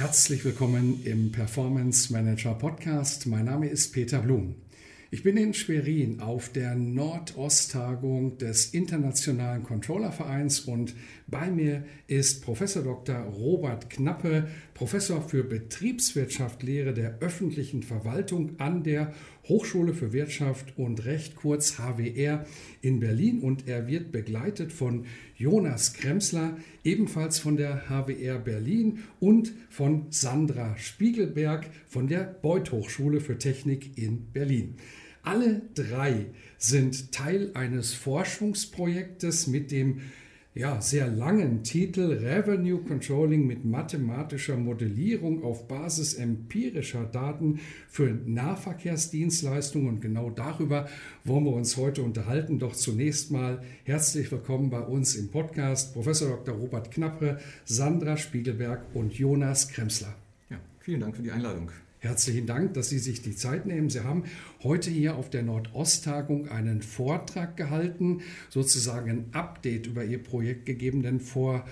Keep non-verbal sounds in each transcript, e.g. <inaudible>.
Herzlich willkommen im Performance Manager Podcast. Mein Name ist Peter Blum. Ich bin in Schwerin auf der Nordosttagung des Internationalen Controllervereins und bei mir ist Professor Dr. Robert Knappe, Professor für Betriebswirtschaft, der öffentlichen Verwaltung an der Hochschule für Wirtschaft und Recht, kurz HWR, in Berlin und er wird begleitet von Jonas Kremsler, ebenfalls von der HWR Berlin und von Sandra Spiegelberg von der Beuth Hochschule für Technik in Berlin. Alle drei sind Teil eines Forschungsprojektes mit dem ja, sehr langen Titel Revenue Controlling mit mathematischer Modellierung auf Basis empirischer Daten für Nahverkehrsdienstleistungen. Und genau darüber wollen wir uns heute unterhalten. Doch zunächst mal herzlich willkommen bei uns im Podcast Professor Dr. Robert Knappe, Sandra Spiegelberg und Jonas Kremsler. Ja, vielen Dank für die Einladung. Herzlichen Dank, dass Sie sich die Zeit nehmen. Sie haben heute hier auf der Nordosttagung einen Vortrag gehalten, sozusagen ein Update über Ihr Projekt gegeben, denn vor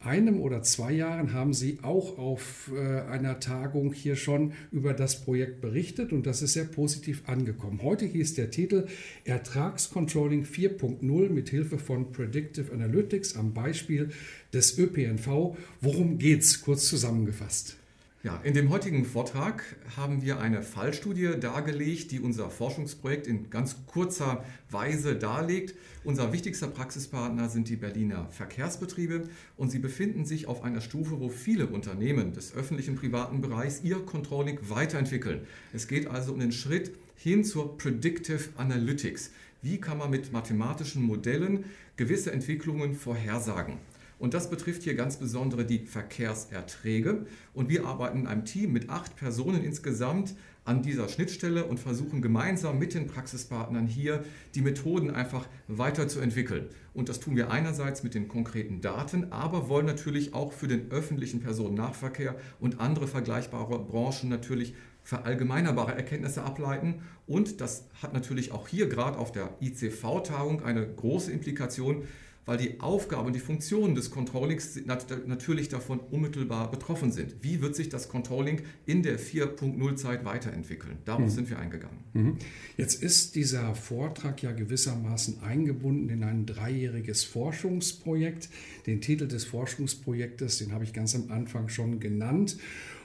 einem oder zwei Jahren haben Sie auch auf äh, einer Tagung hier schon über das Projekt berichtet und das ist sehr positiv angekommen. Heute hieß der Titel Ertragscontrolling 4.0 mit Hilfe von Predictive Analytics am Beispiel des ÖPNV. Worum geht's? Kurz zusammengefasst. Ja, in dem heutigen Vortrag haben wir eine Fallstudie dargelegt, die unser Forschungsprojekt in ganz kurzer Weise darlegt. Unser wichtigster Praxispartner sind die Berliner Verkehrsbetriebe und sie befinden sich auf einer Stufe, wo viele Unternehmen des öffentlichen privaten Bereichs ihr Controlling weiterentwickeln. Es geht also um den Schritt hin zur Predictive Analytics. Wie kann man mit mathematischen Modellen gewisse Entwicklungen vorhersagen? Und das betrifft hier ganz besonders die Verkehrserträge. Und wir arbeiten in einem Team mit acht Personen insgesamt an dieser Schnittstelle und versuchen gemeinsam mit den Praxispartnern hier die Methoden einfach weiterzuentwickeln. Und das tun wir einerseits mit den konkreten Daten, aber wollen natürlich auch für den öffentlichen Personennahverkehr und andere vergleichbare Branchen natürlich verallgemeinerbare Erkenntnisse ableiten. Und das hat natürlich auch hier gerade auf der ICV-Tagung eine große Implikation weil die Aufgabe und die Funktionen des Controllings natürlich davon unmittelbar betroffen sind. Wie wird sich das Controlling in der 4.0-Zeit weiterentwickeln? Darauf mhm. sind wir eingegangen. Mhm. Jetzt ist dieser Vortrag ja gewissermaßen eingebunden in ein dreijähriges Forschungsprojekt. Den Titel des Forschungsprojektes, den habe ich ganz am Anfang schon genannt.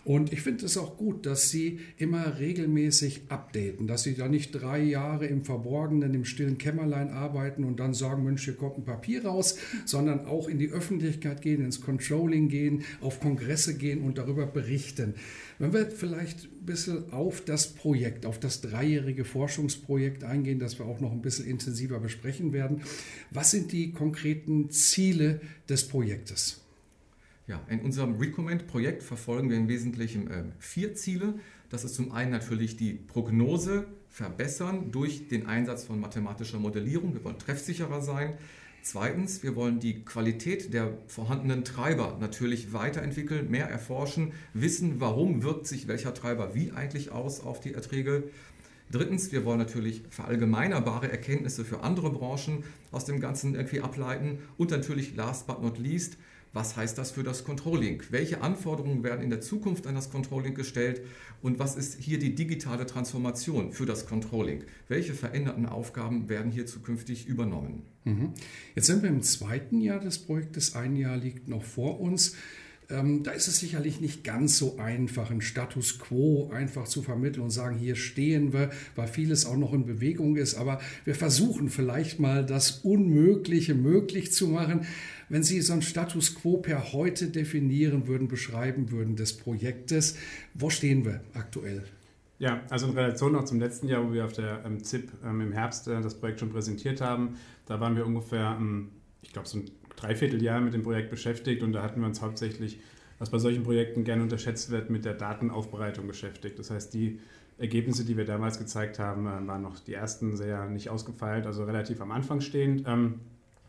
Und ich finde es auch gut, dass Sie immer regelmäßig updaten, dass Sie da nicht drei Jahre im Verborgenen, im stillen Kämmerlein arbeiten und dann sagen, Mensch, hier kommt ein Papier raus, sondern auch in die Öffentlichkeit gehen, ins Controlling gehen, auf Kongresse gehen und darüber berichten. Wenn wir vielleicht ein bisschen auf das Projekt, auf das dreijährige Forschungsprojekt eingehen, das wir auch noch ein bisschen intensiver besprechen werden. Was sind die konkreten Ziele des Projektes? Ja, in unserem Recommend-Projekt verfolgen wir im Wesentlichen äh, vier Ziele. Das ist zum einen natürlich die Prognose verbessern durch den Einsatz von mathematischer Modellierung. Wir wollen treffsicherer sein. Zweitens, wir wollen die Qualität der vorhandenen Treiber natürlich weiterentwickeln, mehr erforschen, wissen, warum wirkt sich welcher Treiber wie eigentlich aus auf die Erträge. Drittens, wir wollen natürlich verallgemeinerbare Erkenntnisse für andere Branchen aus dem Ganzen irgendwie ableiten. Und natürlich, last but not least, was heißt das für das Controlling? Welche Anforderungen werden in der Zukunft an das Controlling gestellt? Und was ist hier die digitale Transformation für das Controlling? Welche veränderten Aufgaben werden hier zukünftig übernommen? Mhm. Jetzt sind wir im zweiten Jahr des Projektes. Ein Jahr liegt noch vor uns. Ähm, da ist es sicherlich nicht ganz so einfach, einen Status quo einfach zu vermitteln und sagen, hier stehen wir, weil vieles auch noch in Bewegung ist. Aber wir versuchen vielleicht mal das Unmögliche möglich zu machen. Wenn Sie so einen Status quo per heute definieren würden, beschreiben würden des Projektes, wo stehen wir aktuell? Ja, also in Relation noch zum letzten Jahr, wo wir auf der ähm, ZIP ähm, im Herbst äh, das Projekt schon präsentiert haben, da waren wir ungefähr ähm, ich glaube, so ein Dreivierteljahr mit dem Projekt beschäftigt und da hatten wir uns hauptsächlich, was bei solchen Projekten gerne unterschätzt wird, mit der Datenaufbereitung beschäftigt. Das heißt, die Ergebnisse, die wir damals gezeigt haben, äh, waren noch die ersten sehr nicht ausgefeilt, also relativ am Anfang stehend. Ähm,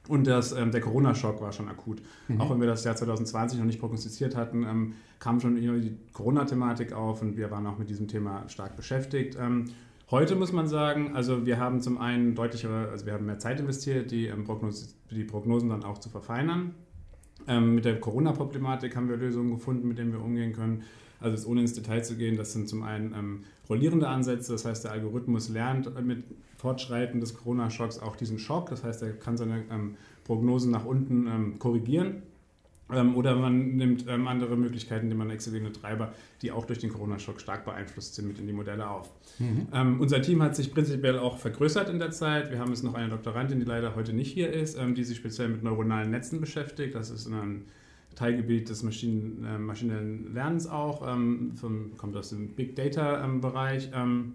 und das, ähm, der Corona-Schock war schon akut. Mhm. Auch wenn wir das Jahr 2020 noch nicht prognostiziert hatten, ähm, kam schon die Corona-Thematik auf und wir waren auch mit diesem Thema stark beschäftigt. Ähm, heute muss man sagen, also wir haben zum einen deutlichere, also wir haben mehr Zeit investiert, die, ähm, Prognos die Prognosen dann auch zu verfeinern. Ähm, mit der Corona-Problematik haben wir Lösungen gefunden, mit denen wir umgehen können. Also jetzt ohne ins Detail zu gehen, das sind zum einen ähm, rollierende Ansätze, das heißt der Algorithmus lernt mit Fortschreiten des Corona-Schocks auch diesen Schock. Das heißt, er kann seine ähm, Prognosen nach unten ähm, korrigieren. Ähm, oder man nimmt ähm, andere Möglichkeiten, indem man exogene Treiber, die auch durch den Corona-Schock stark beeinflusst sind, mit in die Modelle auf. Mhm. Ähm, unser Team hat sich prinzipiell auch vergrößert in der Zeit. Wir haben jetzt noch eine Doktorandin, die leider heute nicht hier ist, ähm, die sich speziell mit neuronalen Netzen beschäftigt. Das ist ein Teilgebiet des Maschinen, äh, maschinellen Lernens auch, ähm, vom, kommt aus dem Big Data-Bereich. Ähm,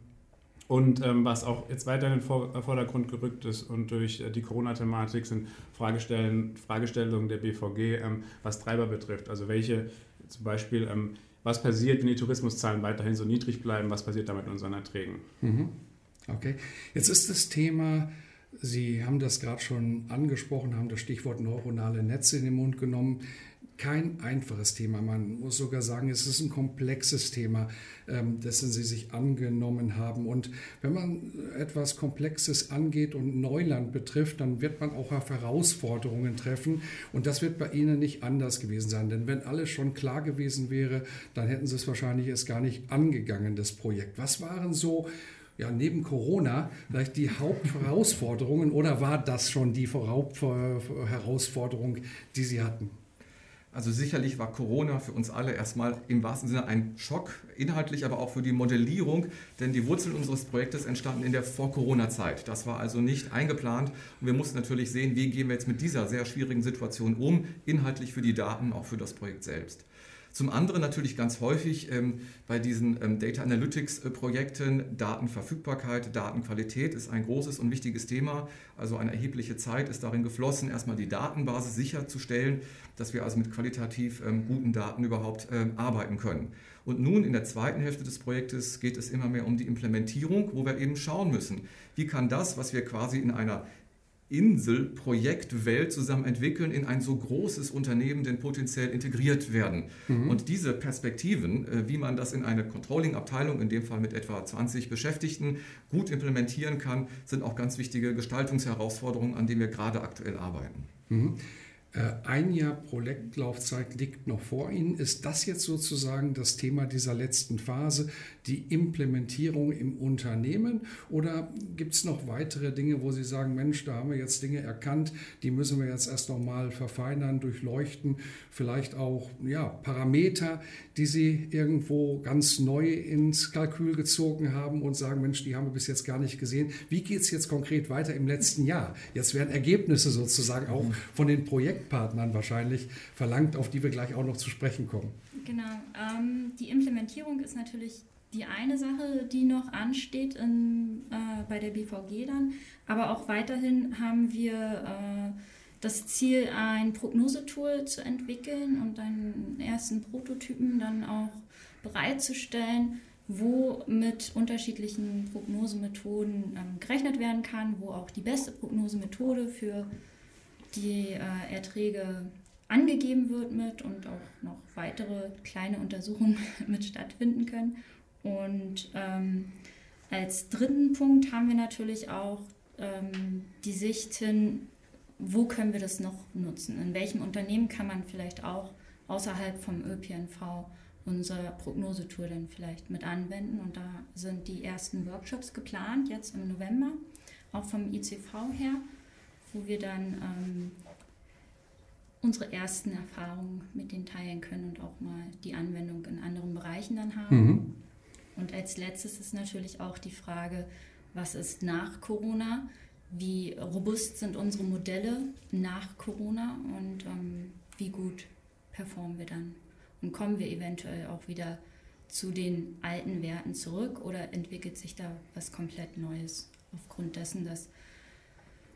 und ähm, was auch jetzt weiter in den Vordergrund gerückt ist und durch äh, die Corona-Thematik sind Fragestellen, Fragestellungen der BVG, ähm, was Treiber betrifft. Also welche zum Beispiel, ähm, was passiert, wenn die Tourismuszahlen weiterhin so niedrig bleiben, was passiert damit mit unseren Erträgen? Mhm. Okay, jetzt ist das Thema, Sie haben das gerade schon angesprochen, haben das Stichwort neuronale Netze in den Mund genommen kein einfaches Thema. Man muss sogar sagen, es ist ein komplexes Thema, ähm, dessen Sie sich angenommen haben. Und wenn man etwas Komplexes angeht und Neuland betrifft, dann wird man auch auf Herausforderungen treffen. Und das wird bei Ihnen nicht anders gewesen sein. Denn wenn alles schon klar gewesen wäre, dann hätten Sie es wahrscheinlich erst gar nicht angegangen, das Projekt. Was waren so ja, neben Corona vielleicht die Hauptherausforderungen oder war das schon die Hauptherausforderung, die Sie hatten? Also sicherlich war Corona für uns alle erstmal im wahrsten Sinne ein Schock, inhaltlich aber auch für die Modellierung, denn die Wurzeln unseres Projektes entstanden in der Vor-Corona-Zeit. Das war also nicht eingeplant und wir mussten natürlich sehen, wie gehen wir jetzt mit dieser sehr schwierigen Situation um, inhaltlich für die Daten, auch für das Projekt selbst. Zum anderen natürlich ganz häufig ähm, bei diesen ähm, Data Analytics-Projekten äh, Datenverfügbarkeit, Datenqualität ist ein großes und wichtiges Thema. Also eine erhebliche Zeit ist darin geflossen, erstmal die Datenbasis sicherzustellen, dass wir also mit qualitativ ähm, guten Daten überhaupt ähm, arbeiten können. Und nun in der zweiten Hälfte des Projektes geht es immer mehr um die Implementierung, wo wir eben schauen müssen, wie kann das, was wir quasi in einer Insel, Projekt, Welt zusammen entwickeln, in ein so großes Unternehmen denn potenziell integriert werden. Mhm. Und diese Perspektiven, äh, wie man das in eine Controlling-Abteilung, in dem Fall mit etwa 20 Beschäftigten, gut implementieren kann, sind auch ganz wichtige Gestaltungsherausforderungen, an denen wir gerade aktuell arbeiten. Mhm. Äh, ein Jahr Projektlaufzeit liegt noch vor Ihnen. Ist das jetzt sozusagen das Thema dieser letzten Phase, die Implementierung im Unternehmen? Oder gibt es noch weitere Dinge, wo Sie sagen, Mensch, da haben wir jetzt Dinge erkannt, die müssen wir jetzt erst noch mal verfeinern, durchleuchten, vielleicht auch ja, Parameter, die Sie irgendwo ganz neu ins Kalkül gezogen haben und sagen, Mensch, die haben wir bis jetzt gar nicht gesehen. Wie geht es jetzt konkret weiter im letzten Jahr? Jetzt werden Ergebnisse sozusagen auch von den Projekten Projektpartnern wahrscheinlich verlangt, auf die wir gleich auch noch zu sprechen kommen. Genau. Ähm, die Implementierung ist natürlich die eine Sache, die noch ansteht in, äh, bei der BVG dann. Aber auch weiterhin haben wir äh, das Ziel, ein Prognosetool zu entwickeln und einen ersten Prototypen dann auch bereitzustellen, wo mit unterschiedlichen Prognosemethoden ähm, gerechnet werden kann, wo auch die beste Prognosemethode für die äh, Erträge angegeben wird mit und auch noch weitere kleine Untersuchungen <laughs> mit stattfinden können. Und ähm, als dritten Punkt haben wir natürlich auch ähm, die Sicht hin, wo können wir das noch nutzen? In welchem Unternehmen kann man vielleicht auch außerhalb vom ÖPNV unser Prognosetool dann vielleicht mit anwenden? Und da sind die ersten Workshops geplant, jetzt im November, auch vom ICV her wo wir dann ähm, unsere ersten Erfahrungen mit denen teilen können und auch mal die Anwendung in anderen Bereichen dann haben. Mhm. Und als letztes ist natürlich auch die Frage, was ist nach Corona? Wie robust sind unsere Modelle nach Corona und ähm, wie gut performen wir dann? Und kommen wir eventuell auch wieder zu den alten Werten zurück oder entwickelt sich da was komplett Neues aufgrund dessen, dass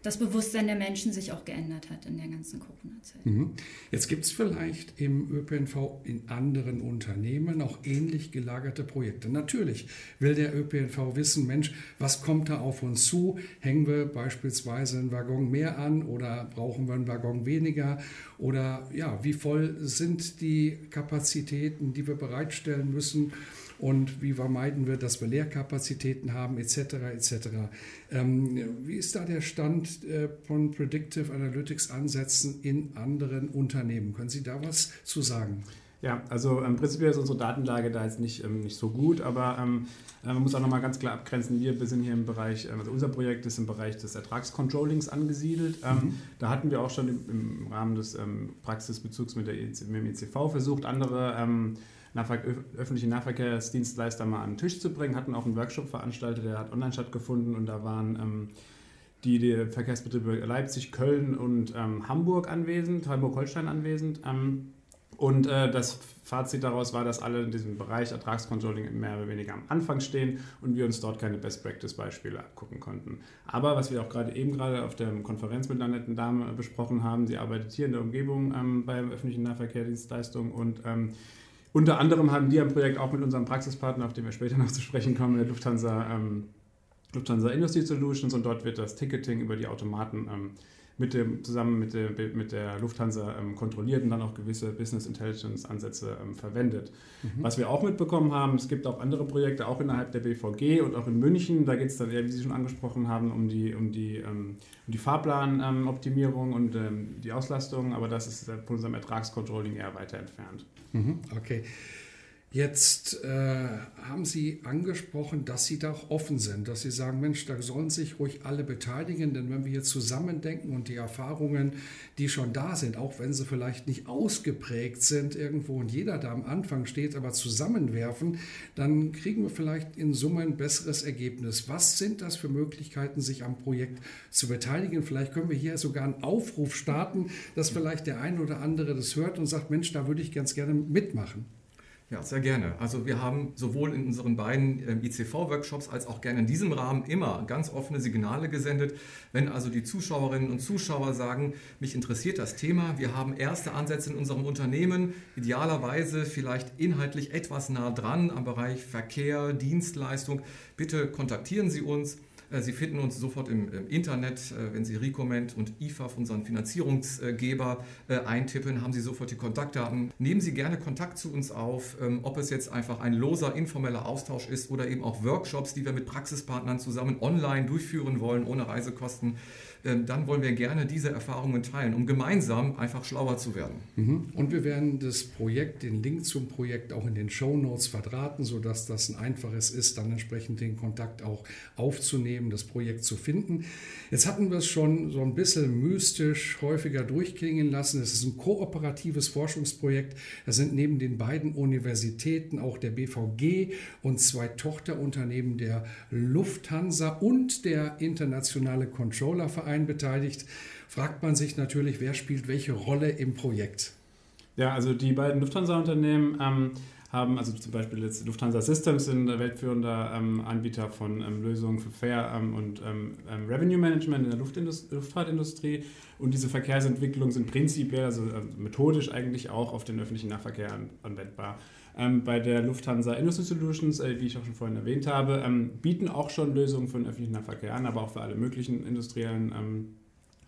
das Bewusstsein der Menschen sich auch geändert hat in der ganzen Corona-Zeit. Mhm. Jetzt gibt es vielleicht im ÖPNV in anderen Unternehmen auch ähnlich gelagerte Projekte. Natürlich will der ÖPNV wissen, Mensch, was kommt da auf uns zu? Hängen wir beispielsweise einen Waggon mehr an oder brauchen wir einen Waggon weniger? Oder ja, wie voll sind die Kapazitäten, die wir bereitstellen müssen? Und wie vermeiden wir, dass wir Leerkapazitäten haben, etc. etc. Ähm, wie ist da der Stand äh, von Predictive Analytics Ansätzen in anderen Unternehmen? Können Sie da was zu sagen? Ja, also ähm, prinzipiell ist unsere Datenlage da jetzt nicht, ähm, nicht so gut, aber ähm, äh, man muss auch nochmal ganz klar abgrenzen, wir, sind hier im Bereich, ähm, also unser Projekt ist im Bereich des Ertragscontrollings angesiedelt. Ähm, mhm. Da hatten wir auch schon im, im Rahmen des ähm, Praxisbezugs mit, der, e mit dem ECV versucht, andere Nahver öffentliche Nahverkehrsdienstleister mal an den Tisch zu bringen, hatten auch einen Workshop veranstaltet, der hat online stattgefunden und da waren die, die, Verkehrsbetriebe Leipzig, Köln und Hamburg anwesend, Hamburg-Holstein anwesend. Ähm, und äh, das Fazit daraus war, dass alle in diesem Bereich Ertragscontrolling mehr oder weniger am Anfang stehen und wir uns dort keine Best-Practice-Beispiele abgucken konnten. Aber was wir auch gerade eben gerade auf der Konferenz mit einer netten Dame besprochen haben, sie arbeitet hier in der Umgebung ähm, beim öffentlichen Nahverkehrsdienstleistung und ähm, unter anderem haben die ein Projekt auch mit unserem Praxispartner, auf den wir später noch zu sprechen kommen, der Lufthansa, ähm, Lufthansa Industry Solutions und dort wird das Ticketing über die Automaten ähm, mit dem, zusammen mit der, mit der Lufthansa ähm, kontrolliert und dann auch gewisse Business Intelligence Ansätze ähm, verwendet. Mhm. Was wir auch mitbekommen haben, es gibt auch andere Projekte, auch innerhalb der BVG und auch in München. Da geht es dann eher, wie Sie schon angesprochen haben, um die, um die, ähm, um die Fahrplanoptimierung und ähm, die Auslastung, aber das ist von unserem Ertragscontrolling eher weiter entfernt. Mhm. Okay. Jetzt äh, haben Sie angesprochen, dass Sie da auch offen sind, dass Sie sagen, Mensch, da sollen sich ruhig alle beteiligen, denn wenn wir hier zusammendenken und die Erfahrungen, die schon da sind, auch wenn sie vielleicht nicht ausgeprägt sind irgendwo und jeder da am Anfang steht, aber zusammenwerfen, dann kriegen wir vielleicht in Summe ein besseres Ergebnis. Was sind das für Möglichkeiten, sich am Projekt zu beteiligen? Vielleicht können wir hier sogar einen Aufruf starten, dass vielleicht der ein oder andere das hört und sagt, Mensch, da würde ich ganz gerne mitmachen. Ja, sehr gerne. Also wir haben sowohl in unseren beiden ähm, ICV-Workshops als auch gerne in diesem Rahmen immer ganz offene Signale gesendet. Wenn also die Zuschauerinnen und Zuschauer sagen, mich interessiert das Thema, wir haben erste Ansätze in unserem Unternehmen, idealerweise vielleicht inhaltlich etwas nah dran am Bereich Verkehr, Dienstleistung, bitte kontaktieren Sie uns. Äh, Sie finden uns sofort im, Internet. Äh, wenn Sie Recoment und IFAF, unseren Finanzierungsgeber, äh, eintippen, haben Sie sofort die Kontaktdaten. Nehmen Sie gerne Kontakt zu uns auf, ähm, ob es jetzt einfach ein loser, informeller Austausch ist oder eben auch Workshops, die wir mit Praxispartnern zusammen online durchführen wollen, ohne Reisekosten. Ähm, dann wollen wir gerne diese Erfahrungen teilen, um gemeinsam einfach schlauer zu werden. Mhm. Und wir werden das Projekt, den Link zum Projekt auch in den Show Notes verdrahten, sodass das ein einfaches ist, dann entsprechend den Kontakt auch aufzunehmen, das Projekt zu finden. Jetzt hatten wir es schon so ein bisschen mystisch häufiger durchklingen lassen. Es ist ein kooperatives Forschungsprojekt. Da sind neben den beiden Universitäten auch der BVG und zwei Tochterunternehmen der Lufthansa und der Internationale Controllerverein Verein beteiligt, fragt man sich natürlich, wer spielt welche Rolle im Projekt. Ja, also die beiden Lufthansa-Unternehmen ähm, haben, also zum Beispiel jetzt Lufthansa Systems sind weltführender ähm, Anbieter von ähm, Lösungen für Fair ähm, und ähm, ähm, Revenue Management in der Luftfahrtindustrie. Und diese Verkehrsentwicklungen sind prinzipiell, also äh, methodisch eigentlich auch auf den öffentlichen Nahverkehr an, anwendbar. Ähm, bei der Lufthansa Industry Solutions, äh, wie ich auch schon vorhin erwähnt habe, ähm, bieten auch schon Lösungen für den öffentlichen Nahverkehr an, aber auch für alle möglichen industriellen ähm,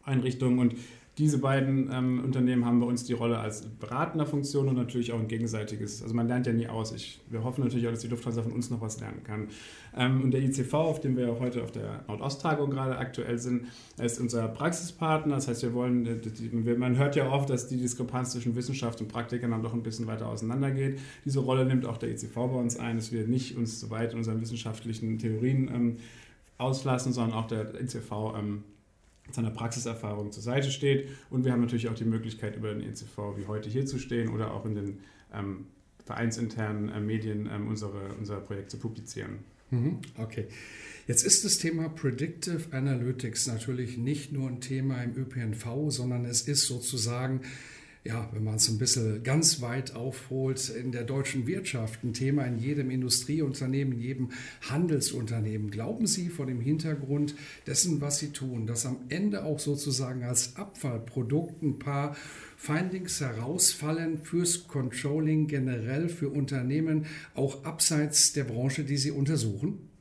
Einrichtungen. Und diese beiden ähm, Unternehmen haben bei uns die Rolle als beratender Funktion und natürlich auch ein gegenseitiges. Also man lernt ja nie aus. Ich, wir hoffen natürlich auch, dass die Lufthansa von uns noch was lernen kann. Ähm, und der ICV, auf dem wir heute auf der Nordost-Tagung gerade aktuell sind, ist unser Praxispartner. Das heißt, wir wollen, äh, man hört ja oft, dass die Diskrepanz zwischen Wissenschaft und Praktikern dann doch ein bisschen weiter auseinandergeht. Diese Rolle nimmt auch der ICV bei uns ein, dass wir nicht uns so weit in unseren wissenschaftlichen Theorien ähm, auslassen, sondern auch der ICV ähm, seiner Praxiserfahrung zur Seite steht. Und wir haben natürlich auch die Möglichkeit, über den ECV wie heute hier zu stehen oder auch in den ähm, vereinsinternen äh, Medien ähm, unsere, unser Projekt zu publizieren. Mhm, okay. Jetzt ist das Thema Predictive Analytics natürlich nicht nur ein Thema im ÖPNV, sondern es ist sozusagen ja, wenn man es ein bisschen ganz weit aufholt, in der deutschen Wirtschaft ein Thema in jedem Industrieunternehmen, in jedem Handelsunternehmen. Glauben Sie vor dem Hintergrund dessen, was Sie tun, dass am Ende auch sozusagen als Abfallprodukt ein paar Findings herausfallen fürs Controlling generell für Unternehmen, auch abseits der Branche, die Sie untersuchen?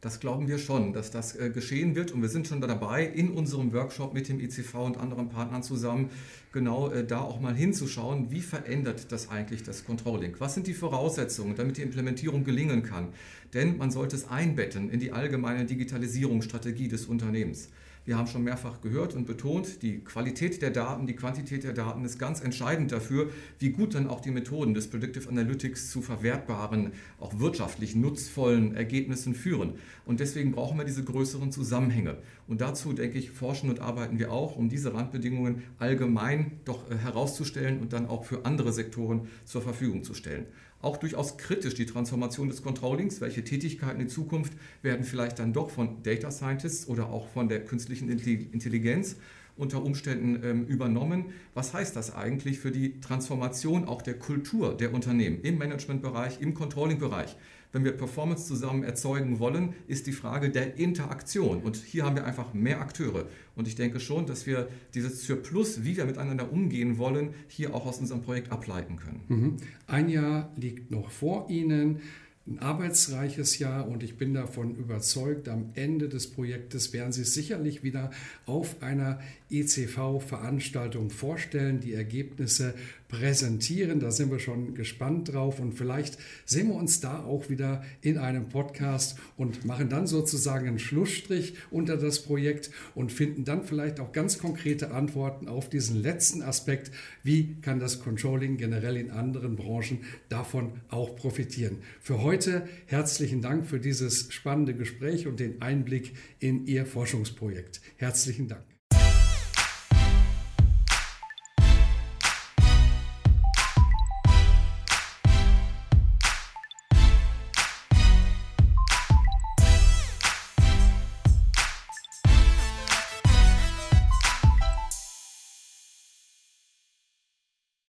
Das glauben wir schon, dass das äh, geschehen wird und wir sind schon dabei, in unserem Workshop mit dem ICV und anderen Partnern zusammen genau äh, da auch mal hinzuschauen, wie verändert das eigentlich das Controlling? Was sind die Voraussetzungen, damit die Implementierung gelingen kann? Denn man sollte es einbetten in die allgemeine Digitalisierungsstrategie des Unternehmens. Wir haben schon mehrfach gehört und betont, die Qualität der Daten, die Quantität der Daten ist ganz entscheidend dafür, wie gut dann auch die Methoden des Predictive Analytics zu verwertbaren, auch wirtschaftlich nutzvollen Ergebnissen führen. Und deswegen brauchen wir diese größeren Zusammenhänge. Und dazu, denke ich, forschen und arbeiten wir auch, um diese Randbedingungen allgemein doch äh, herauszustellen und dann auch für andere Sektoren zur Verfügung zu stellen auch durchaus kritisch die Transformation des Controllings. Welche Tätigkeiten in Zukunft werden vielleicht dann doch von Data Scientists oder auch von der künstlichen Intelligenz unter Umständen ähm, übernommen. Was heißt das eigentlich für die Transformation auch der Kultur der Unternehmen im Managementbereich, im Controlling-Bereich? Wenn wir Performance zusammen erzeugen wollen, ist die Frage der Interaktion. Und hier haben wir einfach mehr Akteure. Und ich denke schon, dass wir dieses Surplus, wie wir miteinander umgehen wollen, hier auch aus unserem Projekt ableiten können. Mhm. Ein Jahr liegt noch vor Ihnen ein arbeitsreiches Jahr und ich bin davon überzeugt, am Ende des Projektes werden Sie sicherlich wieder auf einer ECV-Veranstaltung vorstellen, die Ergebnisse präsentieren. Da sind wir schon gespannt drauf und vielleicht sehen wir uns da auch wieder in einem Podcast und machen dann sozusagen einen Schlussstrich unter das Projekt und finden dann vielleicht auch ganz konkrete Antworten auf diesen letzten Aspekt. Wie kann das Controlling generell in anderen Branchen davon auch profitieren? Für heute herzlichen Dank für dieses spannende Gespräch und den Einblick in Ihr Forschungsprojekt. Herzlichen Dank.